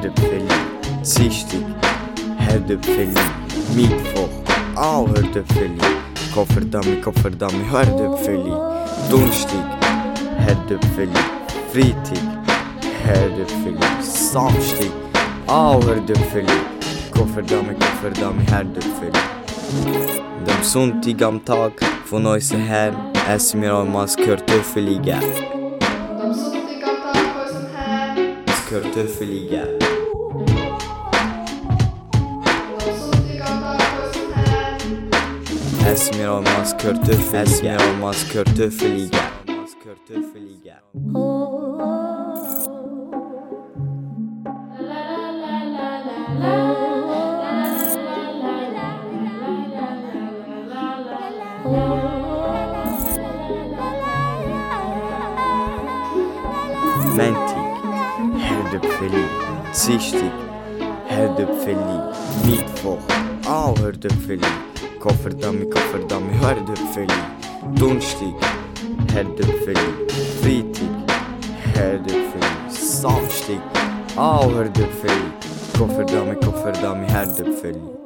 Herdöpfeling, Sichtig, Herdöpfeling, Mittwoch, au Herdöpfeling, Kofferdammi, Kofferdammi, Herdöpfeling, Donstig, Herdöpfeling, Freitag, Herdöpfeling, Samstig, au Herdöpfeling, Kofferdammi, Kofferdammi, Herdöpfeling. De sunt i gamtag, von euch her, es mir einmal Kartoffelige. Kartoffeli gern. und am Sonntag am Tag von unserem Herdöpfeli, Sichtig, Herdöpfeli, Mittwoch, Au Herdöpfeli, Kofferdummy, Kofferdummy, Herdöpfeli, Dunstig, Herdöpfeli, Freitag, Herdöpfeli, Samstig, Au Herdöpfeli, Kofferdummy, Kofferdummy, Herdöpfeli.